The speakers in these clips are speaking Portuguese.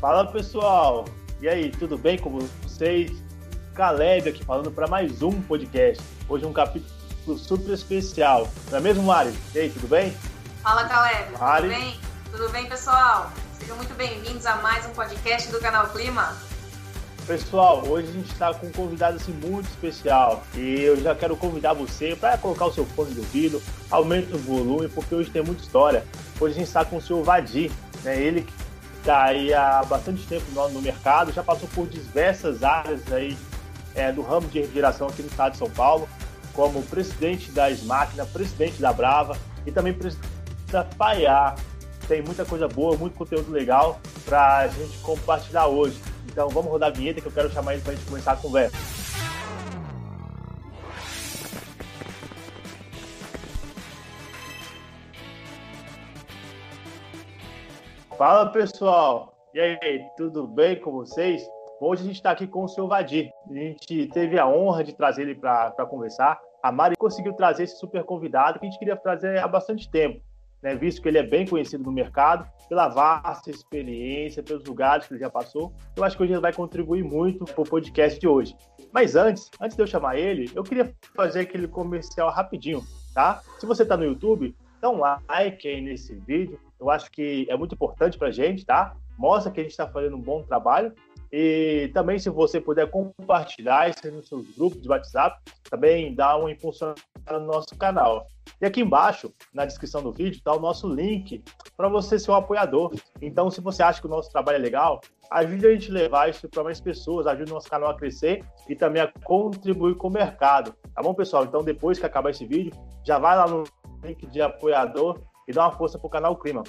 Fala pessoal, e aí, tudo bem com vocês? Caleb aqui falando para mais um podcast. Hoje um capítulo super especial. Não é mesmo, Mari? E aí, tudo bem? Fala Caleb, Mari. tudo bem? Tudo bem, pessoal? Sejam muito bem-vindos a mais um podcast do canal Clima. Pessoal, hoje a gente está com um convidado assim, muito especial e eu já quero convidar você para colocar o seu fone de ouvido, aumente o volume, porque hoje tem muita história. Hoje a gente está com o senhor Vadir, né? ele que está aí há bastante tempo no, no, mercado, já passou por diversas áreas aí é, do ramo de refrigeração aqui no estado de São Paulo, como presidente da Smáquina, presidente da Brava e também presidente da Paiá. Tem muita coisa boa, muito conteúdo legal para a gente compartilhar hoje. Então vamos rodar a vinheta que eu quero chamar ele para a gente começar a conversa. Fala pessoal, e aí, tudo bem com vocês? Hoje a gente está aqui com o seu Vadir. A gente teve a honra de trazer ele para conversar. A Mari conseguiu trazer esse super convidado que a gente queria trazer há bastante tempo né, visto que ele é bem conhecido no mercado, pela vasta experiência, pelos lugares que ele já passou. Eu acho que hoje ele vai contribuir muito para o podcast de hoje. Mas antes, antes de eu chamar ele, eu queria fazer aquele comercial rapidinho, tá? Se você está no YouTube, dá um like aí nesse vídeo. Eu acho que é muito importante para a gente, tá? Mostra que a gente está fazendo um bom trabalho. E também, se você puder compartilhar isso nos seus grupos de WhatsApp, também dá um impulso no nosso canal. E aqui embaixo, na descrição do vídeo, está o nosso link para você ser um apoiador. Então, se você acha que o nosso trabalho é legal, ajude a gente a levar isso para mais pessoas, ajude o nosso canal a crescer e também a contribuir com o mercado. Tá bom, pessoal? Então, depois que acabar esse vídeo, já vai lá no link de apoiador e dá uma força para o canal Clima.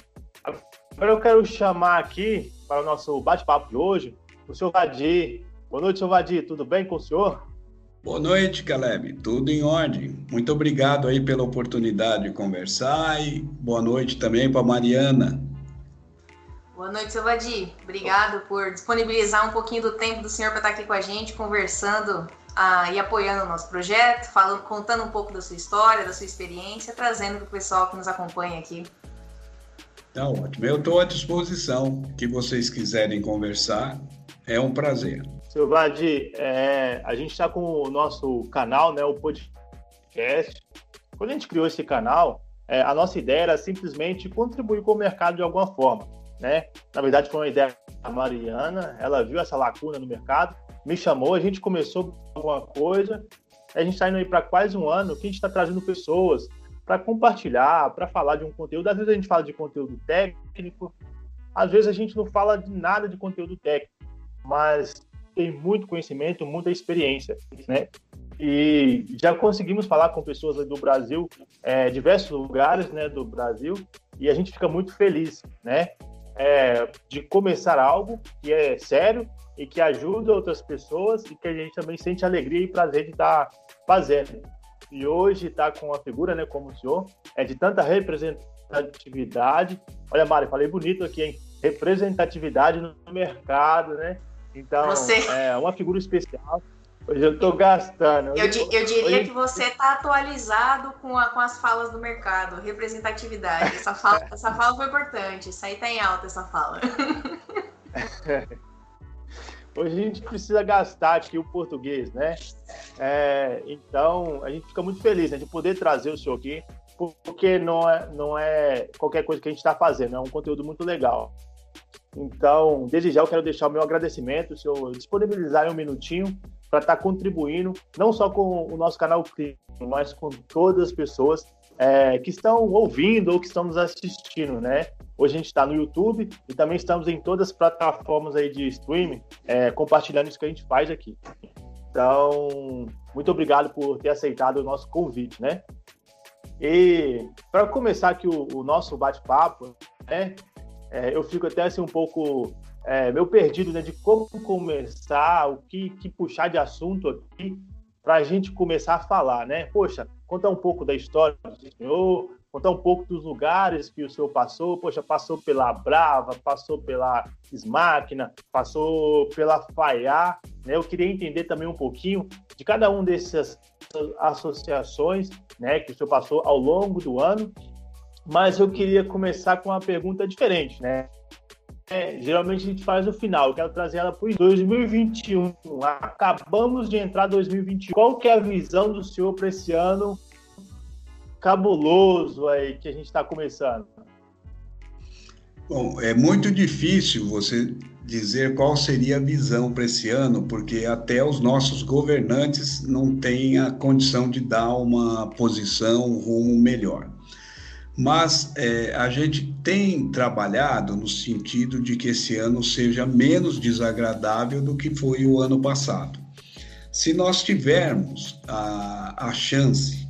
Agora eu quero chamar aqui para o nosso bate-papo de hoje o senhor Vadir. Boa noite, senhor Vadir. Tudo bem com o senhor? Boa noite, Caleb. Tudo em ordem. Muito obrigado aí pela oportunidade de conversar e boa noite também para Mariana. Boa noite, seu Vadir. Obrigado por disponibilizar um pouquinho do tempo do senhor para estar aqui com a gente, conversando ah, e apoiando o nosso projeto, falando, contando um pouco da sua história, da sua experiência, trazendo para o pessoal que nos acompanha aqui. Tá ótimo. Eu estou à disposição. que vocês quiserem conversar, é um prazer. Seu Vladi, é, a gente está com o nosso canal, né, o podcast. Quando a gente criou esse canal, é, a nossa ideia era simplesmente contribuir com o mercado de alguma forma. Né? Na verdade, foi uma ideia da Mariana, ela viu essa lacuna no mercado, me chamou, a gente começou alguma coisa, a gente está indo aí para quase um ano que a gente está trazendo pessoas para compartilhar, para falar de um conteúdo. Às vezes a gente fala de conteúdo técnico, às vezes a gente não fala de nada de conteúdo técnico mas tem muito conhecimento, muita experiência, né? E já conseguimos falar com pessoas do Brasil, é, diversos lugares, né, do Brasil, e a gente fica muito feliz, né, é, de começar algo que é sério e que ajuda outras pessoas e que a gente também sente alegria e prazer de estar fazendo. E hoje está com a figura, né, como o senhor, é de tanta representatividade. Olha, Mari, falei bonito aqui, hein? Representatividade no mercado, né? Então, você... é uma figura especial. Hoje eu estou gastando. Eu, eu, eu diria hoje... que você está atualizado com, a, com as falas do mercado, representatividade. Essa fala, essa fala foi importante. Isso aí está em alta, essa fala. Hoje a gente precisa gastar aqui o português, né? É, então, a gente fica muito feliz né, de poder trazer o senhor aqui, porque não é, não é qualquer coisa que a gente está fazendo, é um conteúdo muito legal. Então, desde já eu quero deixar o meu agradecimento, se eu disponibilizar um minutinho para estar tá contribuindo, não só com o nosso canal Clima, mas com todas as pessoas é, que estão ouvindo ou que estão nos assistindo, né? Hoje a gente está no YouTube e também estamos em todas as plataformas aí de streaming, é, compartilhando isso que a gente faz aqui. Então, muito obrigado por ter aceitado o nosso convite, né? E para começar aqui o, o nosso bate-papo, né? é, eu fico até assim um pouco é, meio perdido né, de como começar, o que, que puxar de assunto aqui para a gente começar a falar, né? Poxa, contar um pouco da história do senhor, contar um pouco dos lugares que o senhor passou. Poxa, passou pela Brava, passou pela Smáquina, passou pela Faiá, né? Eu queria entender também um pouquinho de cada um dessas associações, né, que o senhor passou ao longo do ano mas eu queria começar com uma pergunta diferente, né? É, geralmente a gente faz no final. Eu quero trazer ela para 2021. Acabamos de entrar 2021. Qual que é a visão do senhor para esse ano cabuloso aí que a gente está começando? Bom, é muito difícil você dizer qual seria a visão para esse ano, porque até os nossos governantes não têm a condição de dar uma posição, um rumo melhor. Mas é, a gente tem trabalhado no sentido de que esse ano seja menos desagradável do que foi o ano passado. Se nós tivermos a, a chance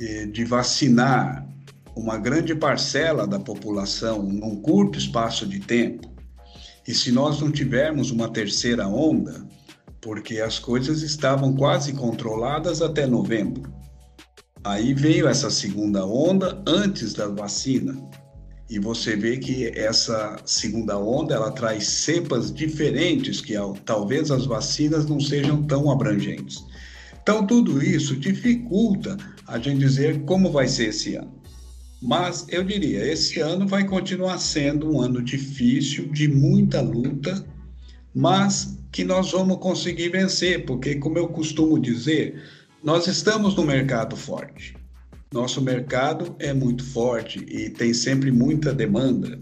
é, de vacinar uma grande parcela da população num curto espaço de tempo, e se nós não tivermos uma terceira onda, porque as coisas estavam quase controladas até novembro. Aí veio essa segunda onda antes da vacina. E você vê que essa segunda onda ela traz cepas diferentes que talvez as vacinas não sejam tão abrangentes. Então tudo isso dificulta a gente dizer como vai ser esse ano. Mas eu diria, esse ano vai continuar sendo um ano difícil, de muita luta, mas que nós vamos conseguir vencer, porque, como eu costumo dizer, nós estamos no mercado forte. Nosso mercado é muito forte e tem sempre muita demanda,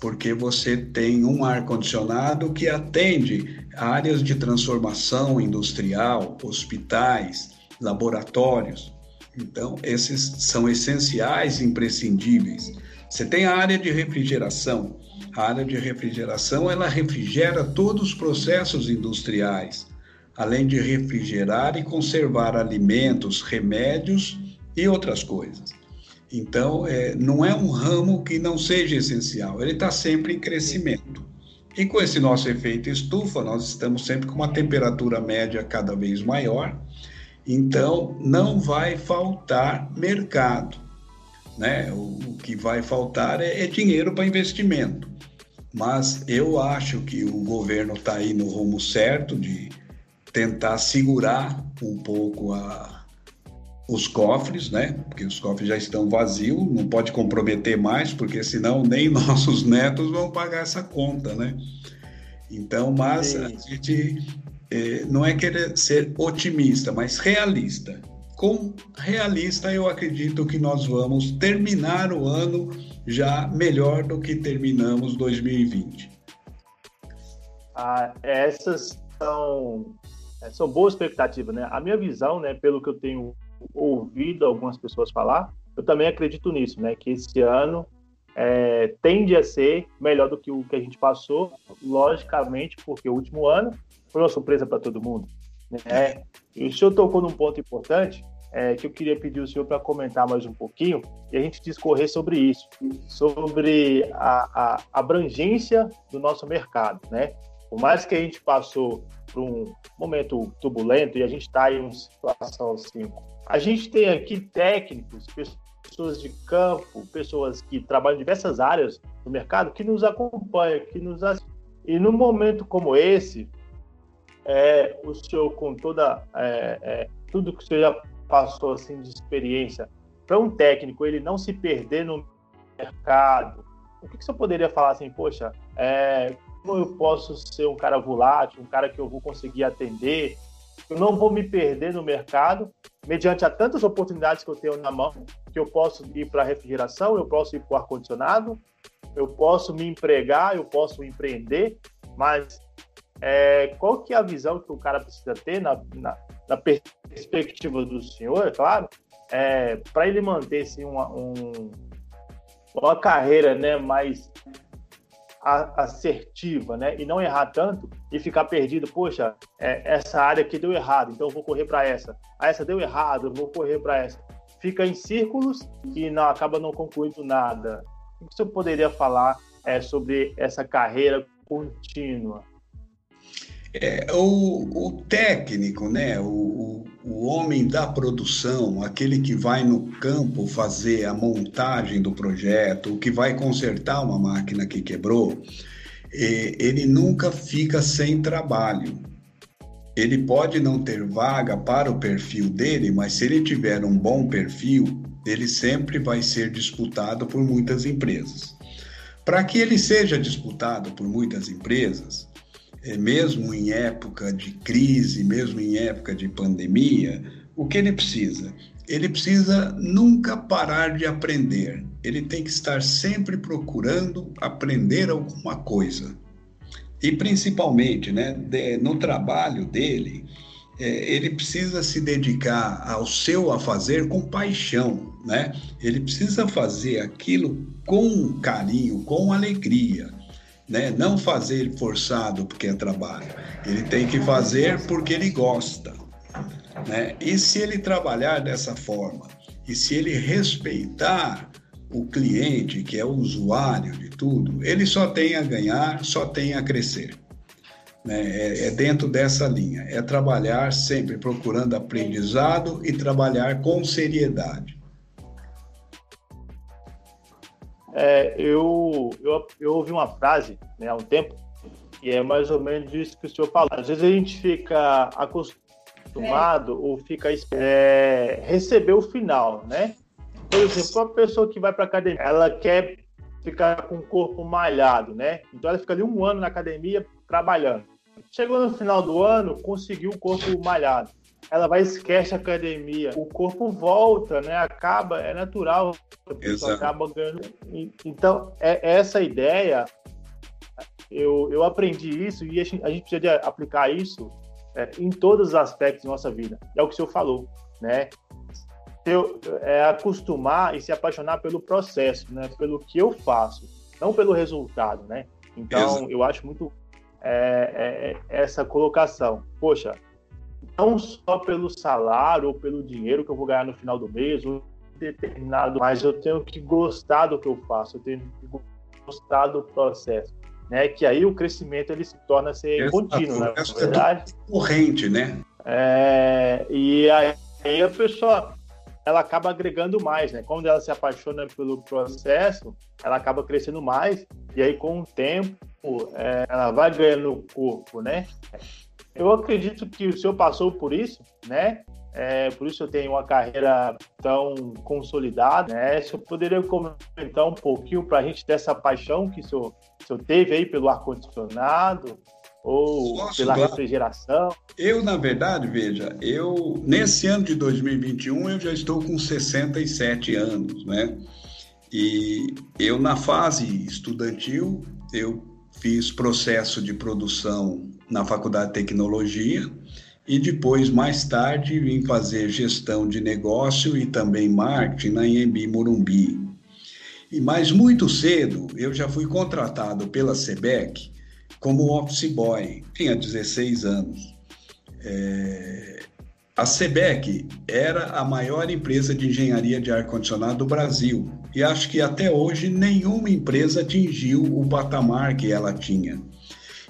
porque você tem um ar-condicionado que atende áreas de transformação industrial, hospitais, laboratórios. Então, esses são essenciais e imprescindíveis. Você tem a área de refrigeração. A área de refrigeração, ela refrigera todos os processos industriais, além de refrigerar e conservar alimentos, remédios e outras coisas. Então, é, não é um ramo que não seja essencial, ele está sempre em crescimento. E com esse nosso efeito estufa, nós estamos sempre com uma temperatura média cada vez maior, então, não vai faltar mercado. Né? O, o que vai faltar é, é dinheiro para investimento. Mas eu acho que o governo está aí no rumo certo de tentar segurar um pouco a, os cofres, né? Porque os cofres já estão vazios, não pode comprometer mais, porque senão nem nossos netos vão pagar essa conta, né? Então, mas a gente é, não é querer ser otimista, mas realista. Com realista, eu acredito que nós vamos terminar o ano já melhor do que terminamos 2020. Ah, essas são, são boas expectativas, né? A minha visão, né, pelo que eu tenho ouvido algumas pessoas falar, eu também acredito nisso, né? Que esse ano é, tende a ser melhor do que o que a gente passou, logicamente, porque o último ano foi uma surpresa para todo mundo. Né? E o senhor tocou num ponto importante é, que eu queria pedir o senhor para comentar mais um pouquinho e a gente discorrer sobre isso, sobre a, a abrangência do nosso mercado. Né? Por mais que a gente passou por um momento turbulento e a gente está em uma situação assim, a gente tem aqui técnicos, pessoas de campo, pessoas que trabalham em diversas áreas do mercado que nos acompanham, que nos assistem. E num momento como esse, é, o senhor com toda é, é, tudo que o senhor já passou assim de experiência para um técnico ele não se perder no mercado o que, que poderia falar assim poxa é, eu posso ser um cara volátil um cara que eu vou conseguir atender? Eu não vou me perder no mercado mediante a tantas oportunidades que eu tenho na mão que eu posso ir para a refrigeração eu posso ir para o ar condicionado eu posso me empregar eu posso empreender mas é, qual que é a visão que o cara precisa ter na, na, na perspectiva do senhor, é claro, é, para ele manter assim, uma, um, uma carreira né, mais assertiva, né, e não errar tanto e ficar perdido, poxa, é, essa área aqui deu errado, então eu vou correr para essa. Ah, essa deu errado, eu vou correr para essa. Fica em círculos e não acaba não concluindo nada. O que você poderia falar é, sobre essa carreira contínua? É, o, o, técnico, né, o, o, homem da produção, aquele que vai no campo fazer a montagem do projeto, o que vai consertar uma máquina que quebrou, é, ele nunca fica sem trabalho. Ele pode não ter vaga para o perfil dele, mas se ele tiver um bom perfil, ele sempre vai ser disputado por muitas empresas. Para que ele seja disputado por muitas empresas, mesmo em época de crise, mesmo em época de pandemia, o que ele precisa? Ele precisa nunca parar de aprender. Ele tem que estar sempre procurando aprender alguma coisa. E principalmente, né, no trabalho dele, é, ele precisa se dedicar ao seu a fazer com paixão, né? Ele precisa fazer aquilo com carinho, com alegria, né? Não fazer forçado porque é trabalho. Ele tem que fazer porque ele gosta, né? E se ele trabalhar dessa forma, e se ele respeitar o cliente, que é o usuário de tudo, ele só tem a ganhar, só tem a crescer. Né? É, é, dentro dessa linha, é trabalhar sempre procurando aprendizado e trabalhar com seriedade. É, eu, eu, eu ouvi uma frase né, há um tempo, e é mais ou menos isso que o senhor falou. Às vezes a gente fica acostumado é. ou fica é, receber o final, né? Por exemplo, a pessoa que vai para academia, ela quer ficar com o corpo malhado, né? Então ela fica ali um ano na academia trabalhando. Chegou no final do ano, conseguiu o corpo malhado. Ela vai esquece a academia, o corpo volta, né? Acaba, é natural, a acaba ganhando. Então, é essa ideia. Eu, eu aprendi isso e a gente, a gente precisa aplicar isso é, em todos os aspectos da nossa vida. É o que o senhor falou, né? Eu, é acostumar e se apaixonar pelo processo, né? Pelo que eu faço, não pelo resultado, né? Então, Exato. eu acho muito é, é, essa colocação. Poxa, não só pelo salário ou pelo dinheiro que eu vou ganhar no final do mês, ou determinado, mas eu tenho que gostar do que eu faço, eu tenho que gostar do processo. Né, que aí o crescimento ele se torna ser Essa contínuo, né? Na verdade, é corrente, né? É, e aí, aí a pessoa ela acaba agregando mais, né? Quando ela se apaixona pelo processo, ela acaba crescendo mais e aí com o tempo é, ela vai ganhando corpo, né? Eu acredito que o senhor passou por isso, né? É, por isso eu tenho uma carreira tão consolidada. Né? Se eu poderia comentar um pouquinho para a gente dessa paixão que o senhor, o senhor teve aí pelo ar-condicionado ou Posso, pela claro. refrigeração? Eu, na verdade, veja, eu nesse ano de 2021 eu já estou com 67 anos, né? E eu na fase estudantil eu fiz processo de produção na Faculdade de Tecnologia e depois, mais tarde, vim fazer gestão de negócio e também marketing na Embi Morumbi. E mais muito cedo, eu já fui contratado pela SEBEC como office boy, tinha 16 anos. É... A SEBEC era a maior empresa de engenharia de ar-condicionado do Brasil e acho que até hoje nenhuma empresa atingiu o patamar que ela tinha.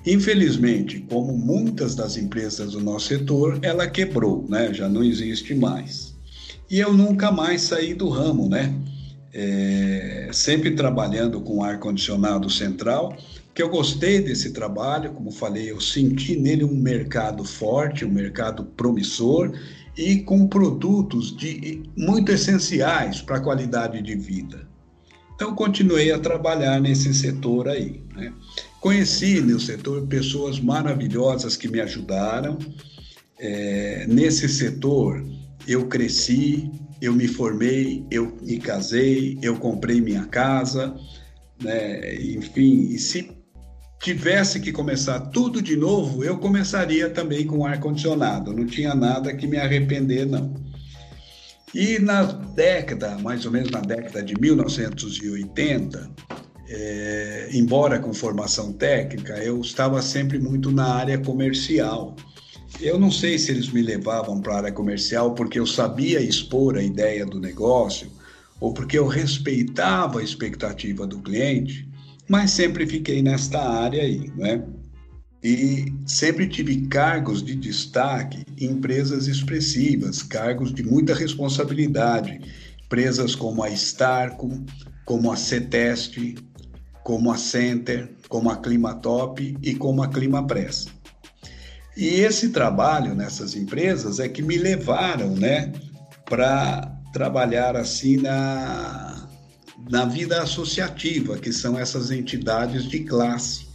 Infelizmente, como muitas das empresas do nosso setor, ela quebrou, né? já não existe mais. E eu nunca mais saí do ramo, né? É, sempre trabalhando com ar-condicionado central, que eu gostei desse trabalho, como falei, eu senti nele um mercado forte, um mercado promissor e com produtos de, muito essenciais para a qualidade de vida. Então, continuei a trabalhar nesse setor aí. Né? Conheci no setor pessoas maravilhosas que me ajudaram. É, nesse setor, eu cresci, eu me formei, eu me casei, eu comprei minha casa, né? enfim, e se tivesse que começar tudo de novo, eu começaria também com ar-condicionado. Não tinha nada que me arrepender, não. E na década, mais ou menos na década de 1980, é, embora com formação técnica, eu estava sempre muito na área comercial. Eu não sei se eles me levavam para a área comercial porque eu sabia expor a ideia do negócio ou porque eu respeitava a expectativa do cliente, mas sempre fiquei nesta área aí, né? E sempre tive cargos de destaque em empresas expressivas, cargos de muita responsabilidade, empresas como a Starco, como a Ceteste, como a Center, como a Climatop e como a Climapress. E esse trabalho nessas empresas é que me levaram, né, para trabalhar assim na na vida associativa, que são essas entidades de classe.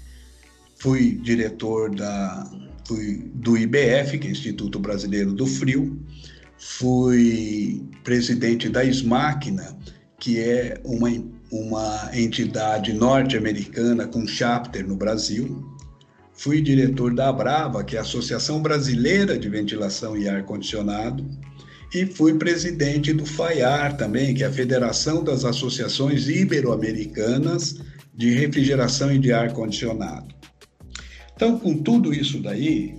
Fui diretor da, fui do IBF, que é Instituto Brasileiro do Frio, fui presidente da SMACNA, que é uma, uma entidade norte-americana com chapter no Brasil. Fui diretor da Abrava, que é a Associação Brasileira de Ventilação e Ar-Condicionado, e fui presidente do FAIAR também, que é a Federação das Associações Ibero-Americanas de Refrigeração e de Ar-Condicionado. Então, com tudo isso daí,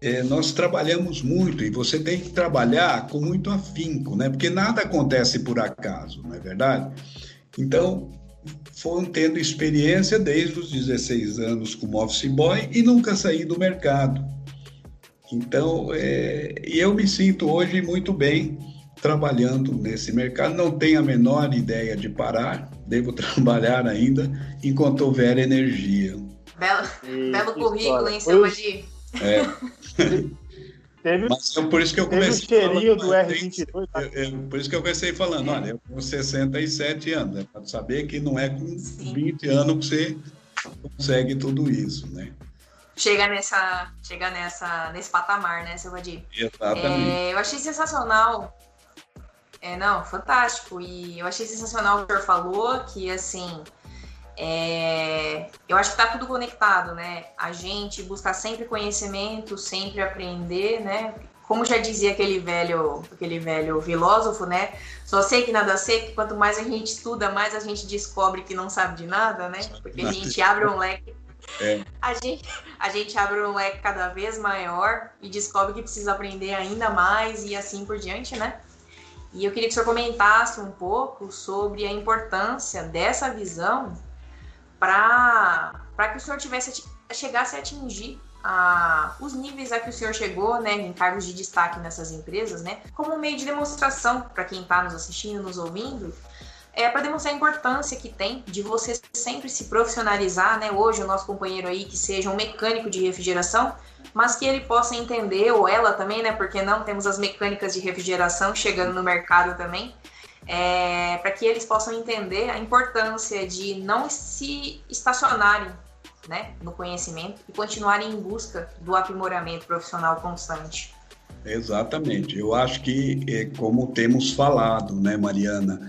é, nós trabalhamos muito e você tem que trabalhar com muito afinco, né? Porque nada acontece por acaso, não é verdade? Então, foram tendo experiência desde os 16 anos como office boy e nunca saí do mercado. Então, é, eu me sinto hoje muito bem trabalhando nesse mercado. Não tenho a menor ideia de parar, devo trabalhar ainda enquanto houver energia. Belo, belo currículo, hein, seu Vadir? É. Teve, Mas é por isso que eu comecei. Teve o cheirinho do R22. Tá? Eu, eu, por isso que eu comecei falando, olha, eu tenho 67 anos, é para saber que não é com Sim. 20 anos que você consegue tudo isso, né? Chega nessa, chega nessa, nesse patamar, né, seu Vadir? Exatamente. É, eu achei sensacional. É, não, fantástico. E eu achei sensacional o que o senhor falou, que assim, é, eu acho que está tudo conectado, né? A gente buscar sempre conhecimento, sempre aprender, né? Como já dizia aquele velho, aquele velho filósofo, né? Só sei que nada sei, que quanto mais a gente estuda, mais a gente descobre que não sabe de nada, né? Porque a gente abre um leque. É. A, gente, a gente abre um leque cada vez maior e descobre que precisa aprender ainda mais e assim por diante, né? E eu queria que o senhor comentasse um pouco sobre a importância dessa visão para que o senhor tivesse chegasse a atingir a, os níveis a que o senhor chegou, né, em cargos de destaque nessas empresas, né, como um meio de demonstração para quem está nos assistindo, nos ouvindo, é para demonstrar a importância que tem de você sempre se profissionalizar, né? Hoje o nosso companheiro aí que seja um mecânico de refrigeração, mas que ele possa entender ou ela também, né? Porque não temos as mecânicas de refrigeração chegando no mercado também é, para que eles possam entender a importância de não se estacionarem né, no conhecimento e continuarem em busca do aprimoramento profissional constante. Exatamente. Eu acho que, é, como temos falado, né, Mariana,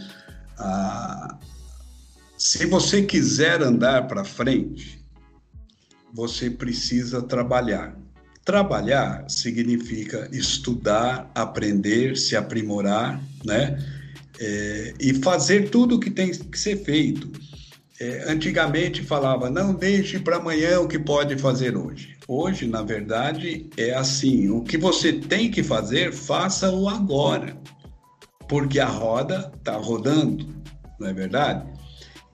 ah, se você quiser andar para frente, você precisa trabalhar. Trabalhar significa estudar, aprender, se aprimorar, né? É, e fazer tudo o que tem que ser feito. É, antigamente falava, não deixe para amanhã o que pode fazer hoje. Hoje, na verdade, é assim: o que você tem que fazer, faça-o agora, porque a roda está rodando, não é verdade?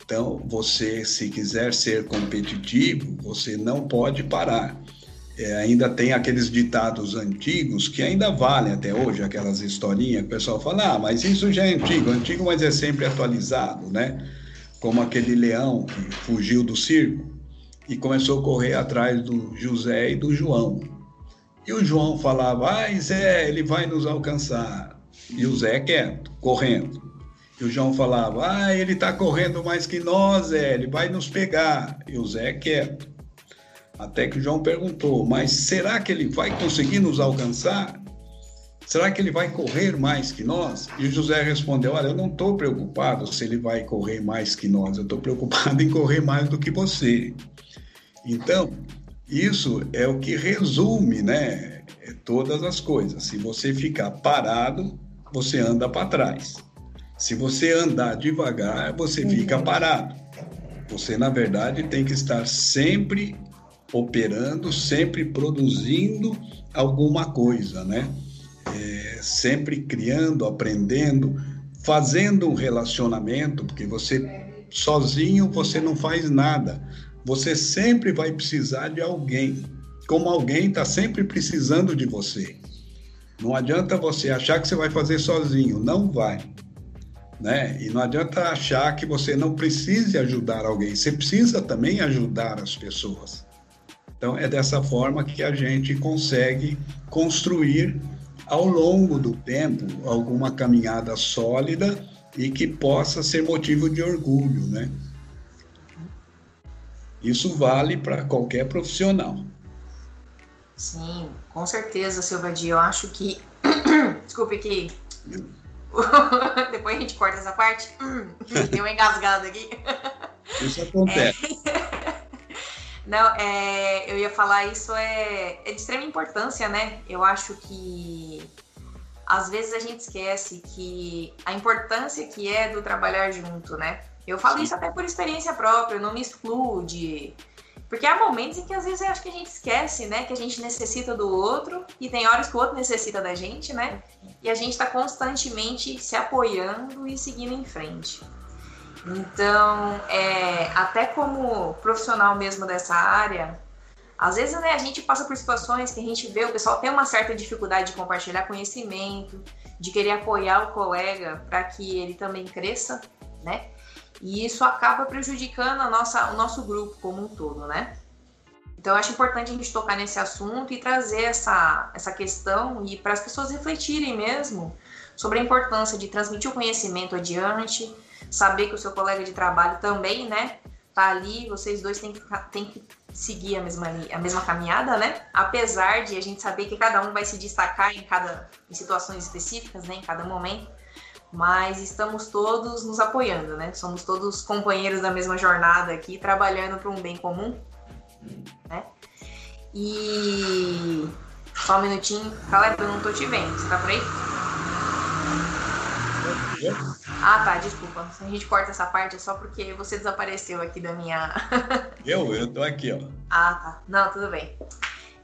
Então, você, se quiser ser competitivo, você não pode parar é, ainda tem aqueles ditados antigos que ainda valem até hoje, aquelas historinhas que o pessoal fala, ah, mas isso já é antigo, antigo, mas é sempre atualizado, né? Como aquele leão que fugiu do circo e começou a correr atrás do José e do João. E o João falava, ai Zé, ele vai nos alcançar. E o Zé quieto, correndo. E o João falava, ah, ele está correndo mais que nós, Zé, ele vai nos pegar. E o Zé quieto. Até que o João perguntou: Mas será que ele vai conseguir nos alcançar? Será que ele vai correr mais que nós? E o José respondeu: Olha, eu não estou preocupado se ele vai correr mais que nós, eu estou preocupado em correr mais do que você. Então, isso é o que resume, né? Todas as coisas. Se você ficar parado, você anda para trás. Se você andar devagar, você fica uhum. parado. Você, na verdade, tem que estar sempre operando, sempre produzindo alguma coisa, né? É, sempre criando, aprendendo, fazendo um relacionamento, porque você sozinho você não faz nada. Você sempre vai precisar de alguém. Como alguém está sempre precisando de você. Não adianta você achar que você vai fazer sozinho, não vai. Né? E não adianta achar que você não precise ajudar alguém, você precisa também ajudar as pessoas. Então, é dessa forma que a gente consegue construir ao longo do tempo alguma caminhada sólida e que possa ser motivo de orgulho, né? Isso vale para qualquer profissional. Sim, com certeza, Silvadia. Eu acho que. Desculpe que. Depois a gente corta essa parte. Deu uma engasgada aqui. Isso acontece. É... Não, é... eu ia falar isso é... é de extrema importância, né? Eu acho que às vezes a gente esquece que a importância que é do trabalhar junto, né? Eu falo Sim. isso até por experiência própria, não me excluo de. Porque há momentos em que às vezes eu acho que a gente esquece, né? Que a gente necessita do outro e tem horas que o outro necessita da gente, né? E a gente está constantemente se apoiando e seguindo em frente. Então, é, até como profissional mesmo dessa área, às vezes né, a gente passa por situações que a gente vê o pessoal tem uma certa dificuldade de compartilhar conhecimento, de querer apoiar o colega para que ele também cresça, né? E isso acaba prejudicando a nossa, o nosso grupo como um todo, né? Então, eu acho importante a gente tocar nesse assunto e trazer essa, essa questão e para as pessoas refletirem mesmo sobre a importância de transmitir o conhecimento adiante, saber que o seu colega de trabalho também, né, tá ali, vocês dois têm que, têm que seguir a mesma, a mesma caminhada, né? Apesar de a gente saber que cada um vai se destacar em cada em situações específicas, né, em cada momento mas estamos todos nos apoiando, né? Somos todos companheiros da mesma jornada aqui, trabalhando para um bem comum, né? E só um minutinho, Caleb, eu não tô te vendo, você tá por aí? Ah, tá, desculpa. A gente corta essa parte é só porque você desapareceu aqui da minha. eu? Eu tô aqui, ó. Ah, tá. Não, tudo bem.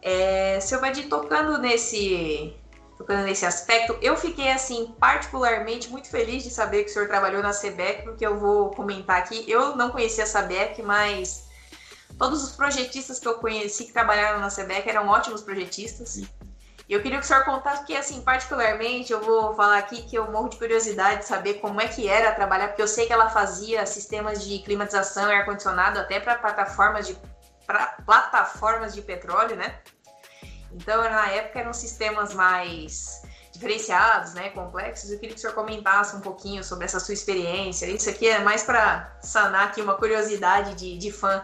É, seu Vadir, tocando nesse tocando nesse aspecto. Eu fiquei, assim, particularmente muito feliz de saber que o senhor trabalhou na SEBEC, porque eu vou comentar aqui. Eu não conhecia a SEBEC, mas todos os projetistas que eu conheci que trabalharam na SEBEC eram ótimos projetistas. E eu queria que o senhor contasse, porque, assim, particularmente, eu vou falar aqui que eu morro de curiosidade de saber como é que era trabalhar, porque eu sei que ela fazia sistemas de climatização e ar-condicionado até para plataformas de, pra plataformas de petróleo, né? Então, na época, eram sistemas mais diferenciados, né, complexos. Eu queria que o senhor comentasse um pouquinho sobre essa sua experiência. Isso aqui é mais para sanar aqui uma curiosidade de, de fã.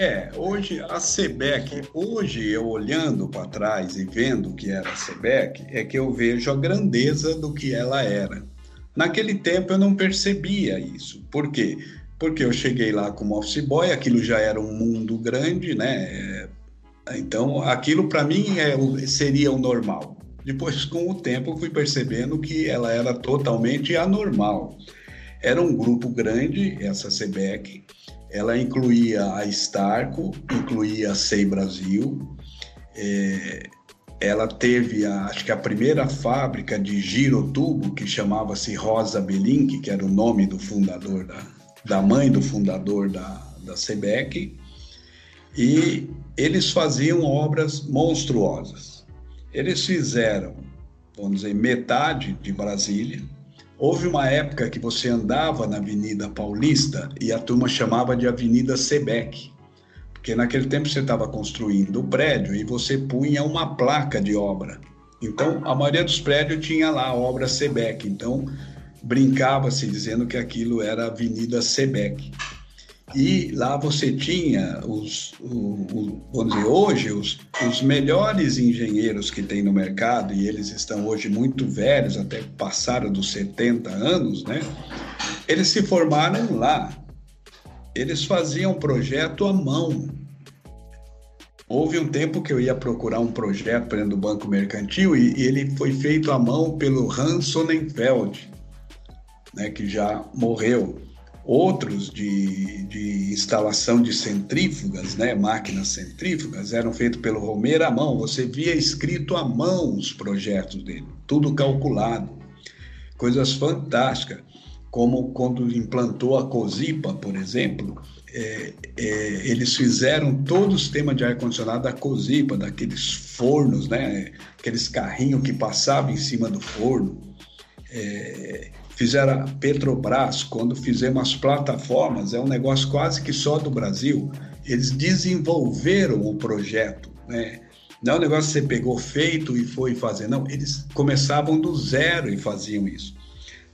É, hoje a SEBEC, hoje eu olhando para trás e vendo o que era a SEBEC, é que eu vejo a grandeza do que ela era. Naquele tempo eu não percebia isso. Por quê? Porque eu cheguei lá como office boy, aquilo já era um mundo grande, né? Então, aquilo para mim é, seria o normal. Depois, com o tempo, fui percebendo que ela era totalmente anormal. Era um grupo grande, essa SEBEC, ela incluía a Starco, incluía a SEI Brasil, é, ela teve, a, acho que a primeira fábrica de girotubo, que chamava-se Rosa Belink, que era o nome do fundador, da, da mãe do fundador da, da SEBEC, e eles faziam obras monstruosas. Eles fizeram, vamos dizer, metade de Brasília. Houve uma época que você andava na Avenida Paulista e a turma chamava de Avenida Sebec, porque naquele tempo você estava construindo o prédio e você punha uma placa de obra. Então, a maioria dos prédios tinha lá a obra Sebec. Então, brincava-se dizendo que aquilo era Avenida Sebec. E lá você tinha os, o, o, dizer, hoje, os, os melhores engenheiros que tem no mercado, e eles estão hoje muito velhos, até passaram dos 70 anos, né? Eles se formaram lá. Eles faziam projeto à mão. Houve um tempo que eu ia procurar um projeto para do Banco Mercantil e, e ele foi feito à mão pelo Hans Sonnenfeld, né, que já morreu outros de, de instalação de centrífugas, né, máquinas centrífugas, eram feitos pelo Romeiro à mão. Você via escrito à mão os projetos dele, tudo calculado. Coisas fantásticas, como quando implantou a COSIPA, por exemplo, é, é, eles fizeram todo o sistema de ar-condicionado da COSIPA, daqueles fornos, né, aqueles carrinhos que passavam em cima do forno. É, fizeram a Petrobras, quando fizemos as plataformas, é um negócio quase que só do Brasil. Eles desenvolveram o projeto, né? Não é um negócio que você pegou feito e foi fazer, não. Eles começavam do zero e faziam isso.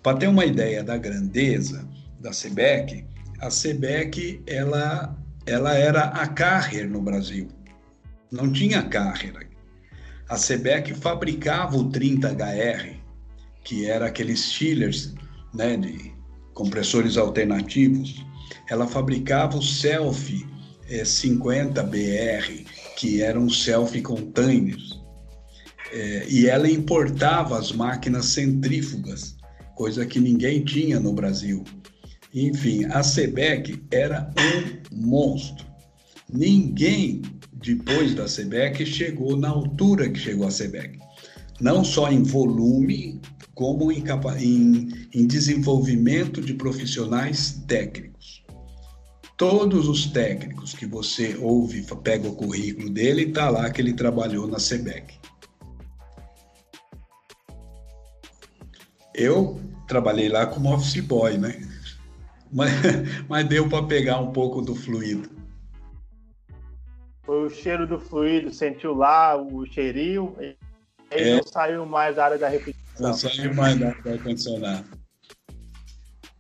Para ter uma ideia da grandeza da SEBEC, a SEBEC ela, ela era a Carrier no Brasil. Não tinha Carrier. A SEBEC fabricava o 30HR, que era aqueles chillers né, de compressores alternativos. Ela fabricava o Selfie é, 50BR, que eram selfie containers. É, e ela importava as máquinas centrífugas, coisa que ninguém tinha no Brasil. Enfim, a SEBEC era um monstro. Ninguém, depois da SEBEC, chegou na altura que chegou a SEBEC. Não só em volume, como em, em, em desenvolvimento de profissionais técnicos. Todos os técnicos que você ouve, pega o currículo dele, está lá que ele trabalhou na SEBEC. Eu trabalhei lá como office boy, né? Mas, mas deu para pegar um pouco do fluido. Foi o cheiro do fluido, sentiu lá o cheirinho, e é. não saiu mais da área da repetição. Não saiu mais da área do ar-condicionado.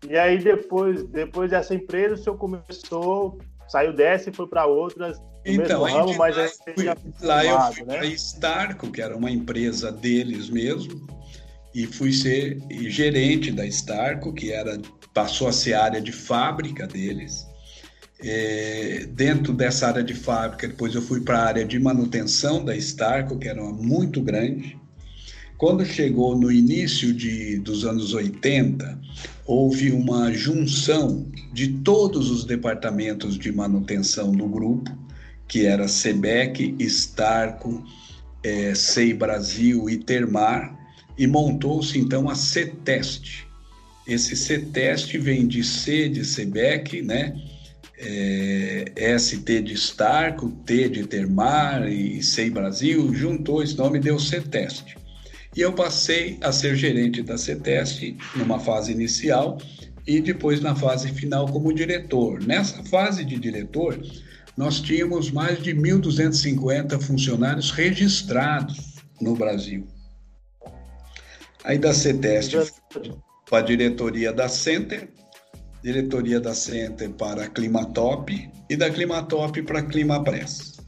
E aí, depois, depois dessa empresa, o senhor começou, saiu dessa e foi para outras então, ramo, mas lá, fui, lá eu fui né? para Starco, que era uma empresa deles mesmo, e fui ser gerente da Starco, que era passou a ser área de fábrica deles. É, dentro dessa área de fábrica, depois eu fui para a área de manutenção da Starco, que era uma muito grande. Quando chegou no início de, dos anos 80, houve uma junção de todos os departamentos de manutenção do grupo, que era SEBEC, Starco, é, SEI Brasil e Termar, e montou-se então a CETEST. Esse CETEST vem de C de SEBEC, né? É, ST de Starco, T de Termar e SEI Brasil, juntou esse nome e deu CETEST. E eu passei a ser gerente da CETEST numa fase inicial e depois na fase final como diretor. Nessa fase de diretor, nós tínhamos mais de 1.250 funcionários registrados no Brasil. Aí da CETEST para a diretoria da Center, diretoria da Center para a Climatop e da Climatop para a Climapress.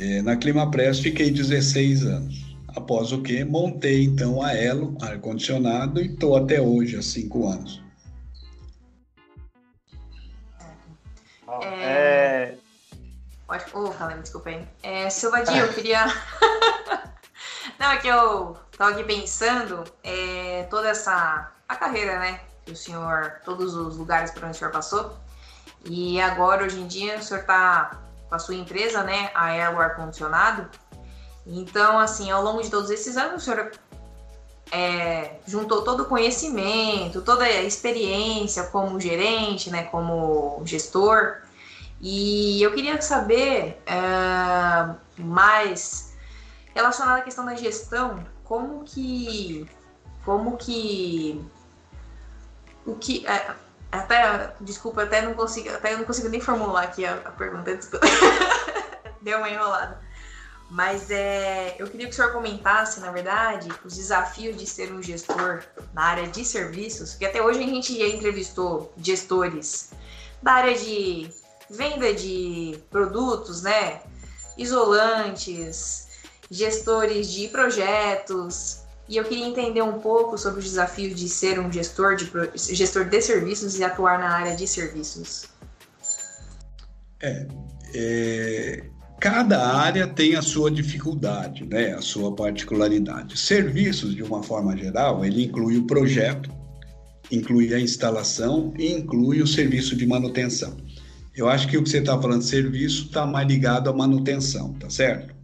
É, na Climapress fiquei 16 anos. Após o que montei então a Elo ar-condicionado e estou até hoje há cinco anos. É... Pode... Oh, Caleb, desculpa aí. É, Silvadinho, eu queria... Não, é que eu estava aqui pensando é, toda essa a carreira, né? Que o senhor, todos os lugares por onde o senhor passou. E agora, hoje em dia, o senhor está com a sua empresa, né? A Aero Ar Condicionado. Então, assim, ao longo de todos esses anos, o senhor é, juntou todo o conhecimento, toda a experiência como gerente, né? Como gestor. E eu queria saber é, mais relacionado à questão da gestão, como que como que o que é, até desculpa até não consigo até não consigo nem formular aqui a, a pergunta deu uma enrolada mas é, eu queria que o senhor comentasse, na verdade, os desafios de ser um gestor na área de serviços, porque até hoje a gente já entrevistou gestores da área de venda de produtos, né? Isolantes, gestores de projetos, e eu queria entender um pouco sobre o desafio de ser um gestor de, gestor de serviços e atuar na área de serviços. É, é, cada área tem a sua dificuldade, né, a sua particularidade. Serviços, de uma forma geral, ele inclui o projeto, inclui a instalação e inclui o serviço de manutenção. Eu acho que o que você está falando de serviço está mais ligado à manutenção, tá certo?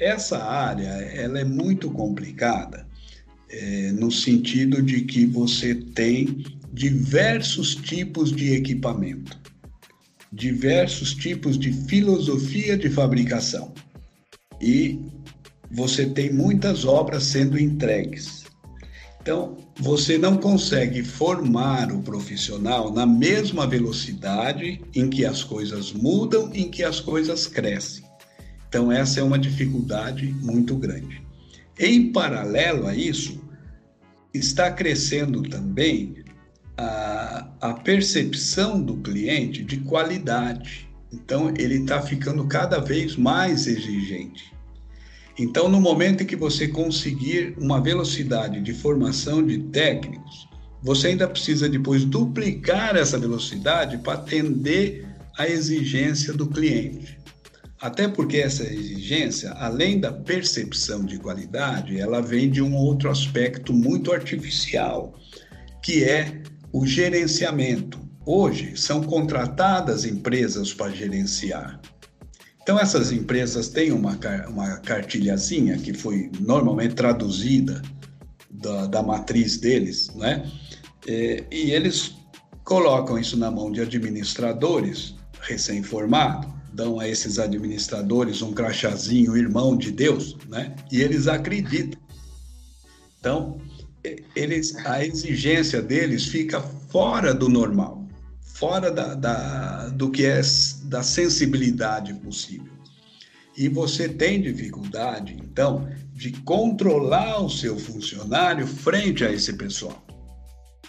Essa área ela é muito complicada é, no sentido de que você tem diversos tipos de equipamento, diversos tipos de filosofia de fabricação e você tem muitas obras sendo entregues. Então, você não consegue formar o profissional na mesma velocidade em que as coisas mudam, em que as coisas crescem. Então, essa é uma dificuldade muito grande. Em paralelo a isso, está crescendo também a, a percepção do cliente de qualidade. Então, ele está ficando cada vez mais exigente. Então, no momento em que você conseguir uma velocidade de formação de técnicos, você ainda precisa depois duplicar essa velocidade para atender a exigência do cliente. Até porque essa exigência, além da percepção de qualidade, ela vem de um outro aspecto muito artificial, que é o gerenciamento. Hoje são contratadas empresas para gerenciar. Então, essas empresas têm uma, uma cartilhazinha que foi normalmente traduzida da, da matriz deles, né? E, e eles colocam isso na mão de administradores recém-formados, dão a esses administradores um crachazinho, irmão de Deus, né? E eles acreditam. Então, eles, a exigência deles fica fora do normal fora da, da, do que é da sensibilidade possível. E você tem dificuldade, então, de controlar o seu funcionário frente a esse pessoal.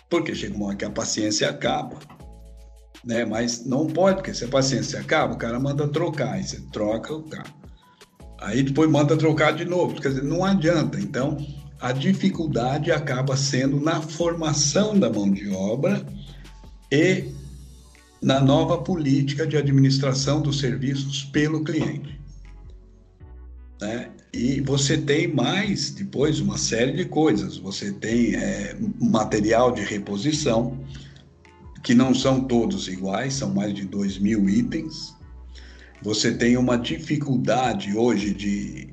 Porque chega uma hora que a paciência acaba. Né? Mas não pode, porque se a paciência acaba, o cara manda trocar, aí você troca o cara. Aí depois manda trocar de novo, quer dizer, não adianta. Então, a dificuldade acaba sendo na formação da mão de obra e na nova política de administração dos serviços pelo cliente. Né? E você tem mais, depois, uma série de coisas. Você tem é, material de reposição, que não são todos iguais, são mais de 2 mil itens. Você tem uma dificuldade hoje de,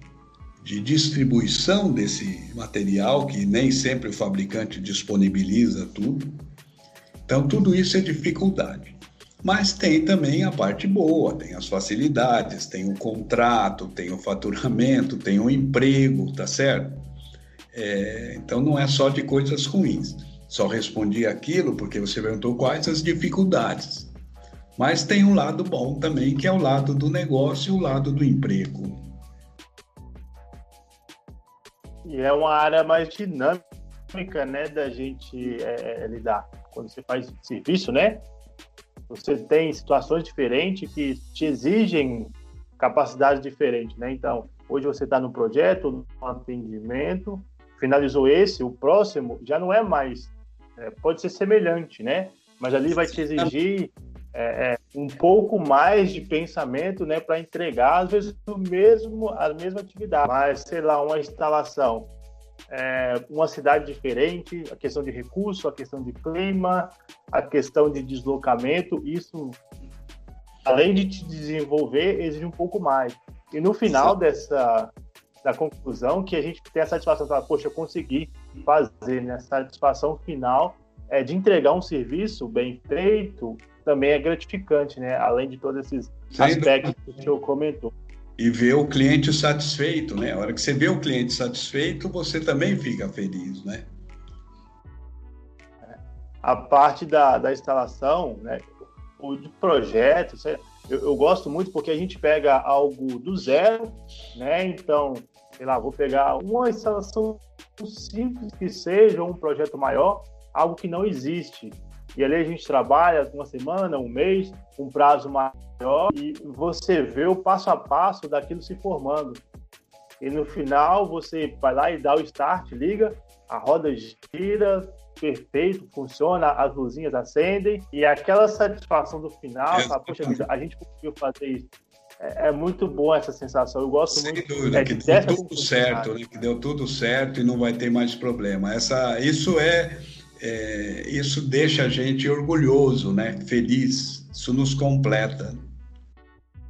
de distribuição desse material, que nem sempre o fabricante disponibiliza tudo. Então, tudo isso é dificuldade. Mas tem também a parte boa, tem as facilidades, tem o contrato, tem o faturamento, tem o emprego, tá certo? É, então não é só de coisas ruins. Só respondi aquilo porque você perguntou quais as dificuldades. Mas tem um lado bom também, que é o lado do negócio e o lado do emprego. E é uma área mais dinâmica, né, da gente é, lidar. Quando você faz serviço, né? você tem situações diferentes que te exigem capacidades diferentes, né? Então, hoje você está no projeto, no atendimento, finalizou esse, o próximo já não é mais, é, pode ser semelhante, né? Mas ali vai te exigir é, é, um pouco mais de pensamento, né, para entregar às vezes o mesmo, a mesma atividade, mas sei lá, uma instalação é, uma cidade diferente, a questão de recurso, a questão de clima, a questão de deslocamento, isso, além de te desenvolver, exige um pouco mais. E no final Sim. dessa da conclusão, que a gente tem a satisfação de falar, poxa, eu consegui fazer, né? A satisfação final é de entregar um serviço bem feito, também é gratificante, né? Além de todos esses Sem aspectos dúvida. que o senhor comentou e ver o cliente satisfeito, né? A hora que você vê o cliente satisfeito, você também fica feliz, né? A parte da, da instalação, né? O de projeto, eu, eu, gosto muito porque a gente pega algo do zero, né? Então, sei lá, vou pegar uma instalação simples que seja, um projeto maior, algo que não existe. E ali a gente trabalha uma semana, um mês, um prazo maior, e você vê o passo a passo daquilo se formando. E no final você vai lá e dá o start, liga, a roda gira, perfeito, funciona, as luzinhas acendem, e aquela satisfação do final, poxa vida, a gente conseguiu fazer isso. É, é, muito bom essa sensação. Eu gosto Sem muito dúvida, é, que deu tudo certo, né? que deu tudo certo e não vai ter mais problema. Essa, isso é é, isso deixa a gente orgulhoso, né? Feliz. Isso nos completa.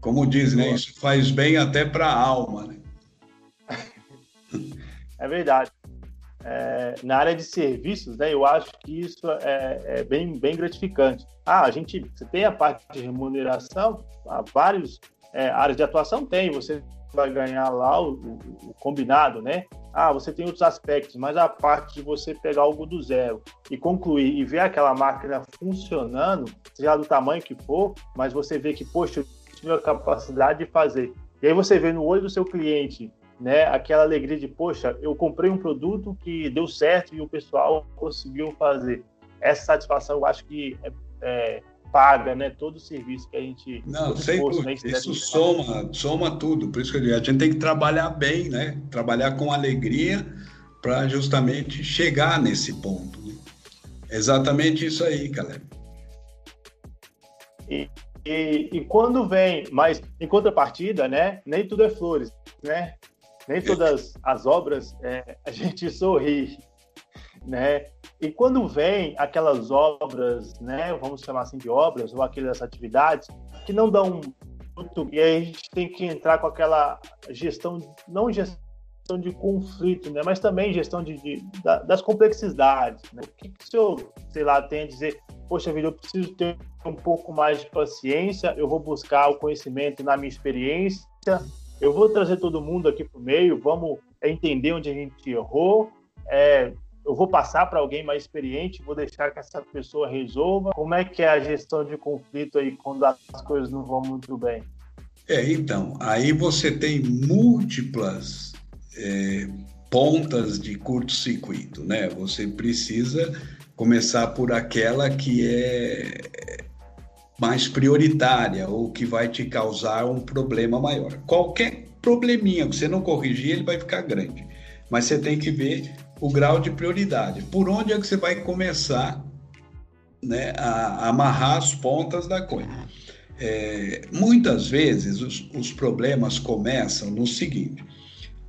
Como diz, né? Isso faz bem até para a alma, né? É verdade. É, na área de serviços, né, eu acho que isso é, é, bem, bem gratificante. Ah, a gente você tem a parte de remuneração, há vários é, áreas de atuação tem, você vai ganhar lá o, o, o, combinado, né? Ah, você tem outros aspectos, mas a parte de você pegar algo do zero e concluir e ver aquela máquina funcionando, seja do tamanho que for, mas você vê que, poxa, eu tive a capacidade de fazer. E aí você vê no olho do seu cliente né? Aquela alegria de, poxa, eu comprei um produto que deu certo e o pessoal conseguiu fazer. Essa satisfação, eu acho que é, é, paga, né? Todo o serviço que a gente. Não, sem dúvida. Né, isso soma, soma tudo. Por isso que eu digo, a gente tem que trabalhar bem, né? Trabalhar com alegria para justamente chegar nesse ponto. Né? Exatamente isso aí, Caleb. E, e, e, quando vem, mas em contrapartida, né? Nem tudo é flores, né? Nem todas as obras é, a gente sorri, né? E quando vem aquelas obras, né? Vamos chamar assim de obras ou aquelas atividades que não dão muito, e aí a gente tem que entrar com aquela gestão, não gestão de conflito, né? Mas também gestão de, de das complexidades. Né? O que, que o senhor, sei lá, tem a dizer? Poxa vida, eu preciso ter um pouco mais de paciência. Eu vou buscar o conhecimento na minha experiência. Eu vou trazer todo mundo aqui para o meio. Vamos entender onde a gente errou. É, eu vou passar para alguém mais experiente, vou deixar que essa pessoa resolva. Como é que é a gestão de conflito aí quando as coisas não vão muito bem? É, então, aí você tem múltiplas é, pontas de curto-circuito, né? Você precisa começar por aquela que é mais prioritária ou que vai te causar um problema maior. Qualquer probleminha que você não corrigir, ele vai ficar grande. Mas você tem que ver o grau de prioridade. Por onde é que você vai começar né, a, amarrar as pontas da coisa? É, muitas vezes os, os problemas começam no seguinte: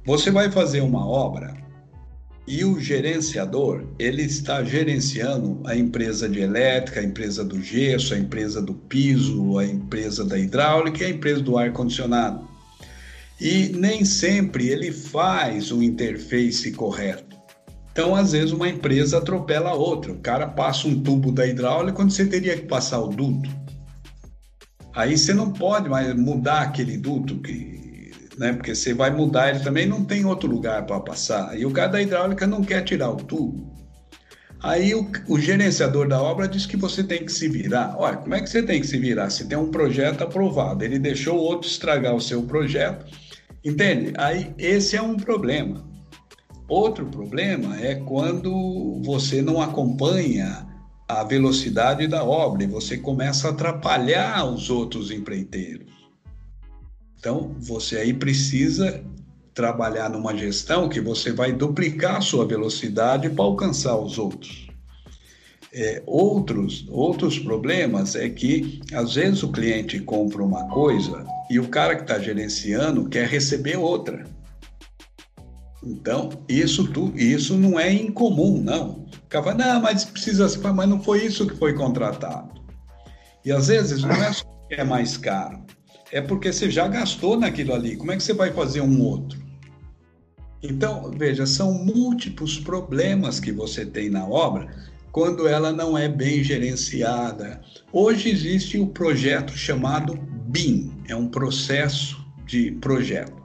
você vai fazer uma obra e o gerenciador, ele está gerenciando a empresa de elétrica, a empresa do gesso, a empresa do piso, a empresa da hidráulica e a empresa do ar-condicionado. E nem sempre ele faz o interface correto. Então, às vezes, uma empresa atropela a outra. O cara passa um tubo da hidráulica quando você teria que passar o duto. Aí você não pode mais mudar aquele duto que né? Porque você vai mudar ele também, não tem outro lugar para passar. E o cara da hidráulica não quer tirar o tubo. Aí o, o, gerenciador da obra diz que você tem que se virar. Olha, como é que você tem que se virar? Se tem um projeto aprovado, ele deixou o outro estragar o seu projeto, entende? Aí esse é um problema. Outro problema é quando você não acompanha a velocidade da obra e você começa a atrapalhar os outros empreiteiros. Então, você aí precisa trabalhar numa gestão que você vai duplicar a sua velocidade para alcançar os outros. É, outros, outros problemas é que, às vezes, o cliente compra uma coisa e o cara que está gerenciando quer receber outra. Então, isso, tu, isso não é incomum, não. Fala, não, mas precisa, mas não foi isso que foi contratado. E às vezes não é só que é mais caro, é porque você já gastou naquilo ali. Como é que você vai fazer um outro? Então, veja, são múltiplos problemas que você tem na obra quando ela não é bem gerenciada. Hoje existe o um projeto chamado BIM, é um processo de projeto.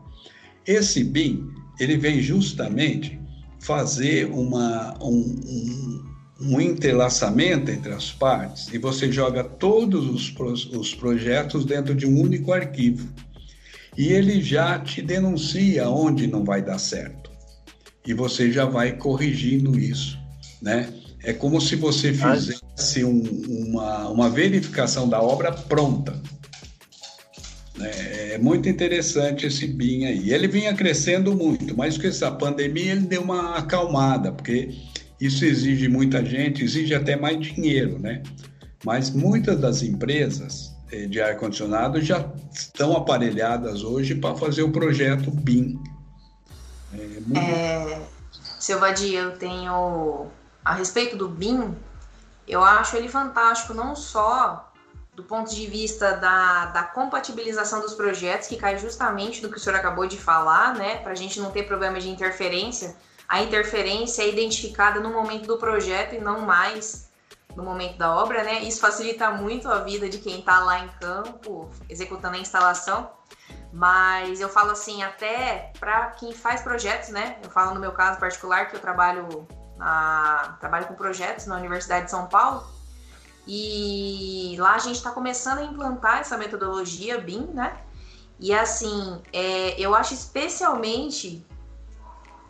Esse BIM, ele vem justamente fazer uma, um, um um entrelaçamento entre as partes e você joga todos os, os projetos dentro de um único arquivo. E ele já te denuncia onde não vai dar certo. E você já vai corrigindo isso, né? É como se você fizesse um, uma, uma verificação da obra pronta. É, é muito interessante esse BIM aí. Ele vinha crescendo muito, mas com essa pandemia ele deu uma acalmada, porque isso exige muita gente, exige até mais dinheiro, né? Mas muitas das empresas eh, de ar-condicionado já estão aparelhadas hoje para fazer o projeto BIM. É, muito... é, seu Vadir, eu tenho a respeito do BIM, eu acho ele fantástico não só do ponto de vista da, da compatibilização dos projetos, que cai justamente do que o senhor acabou de falar, né? Para a gente não ter problema de interferência a interferência é identificada no momento do projeto e não mais no momento da obra, né? Isso facilita muito a vida de quem está lá em campo, executando a instalação. Mas eu falo assim, até para quem faz projetos, né? Eu falo no meu caso particular que eu trabalho na, trabalho com projetos na Universidade de São Paulo. E lá a gente está começando a implantar essa metodologia BIM, né? E assim, é, eu acho especialmente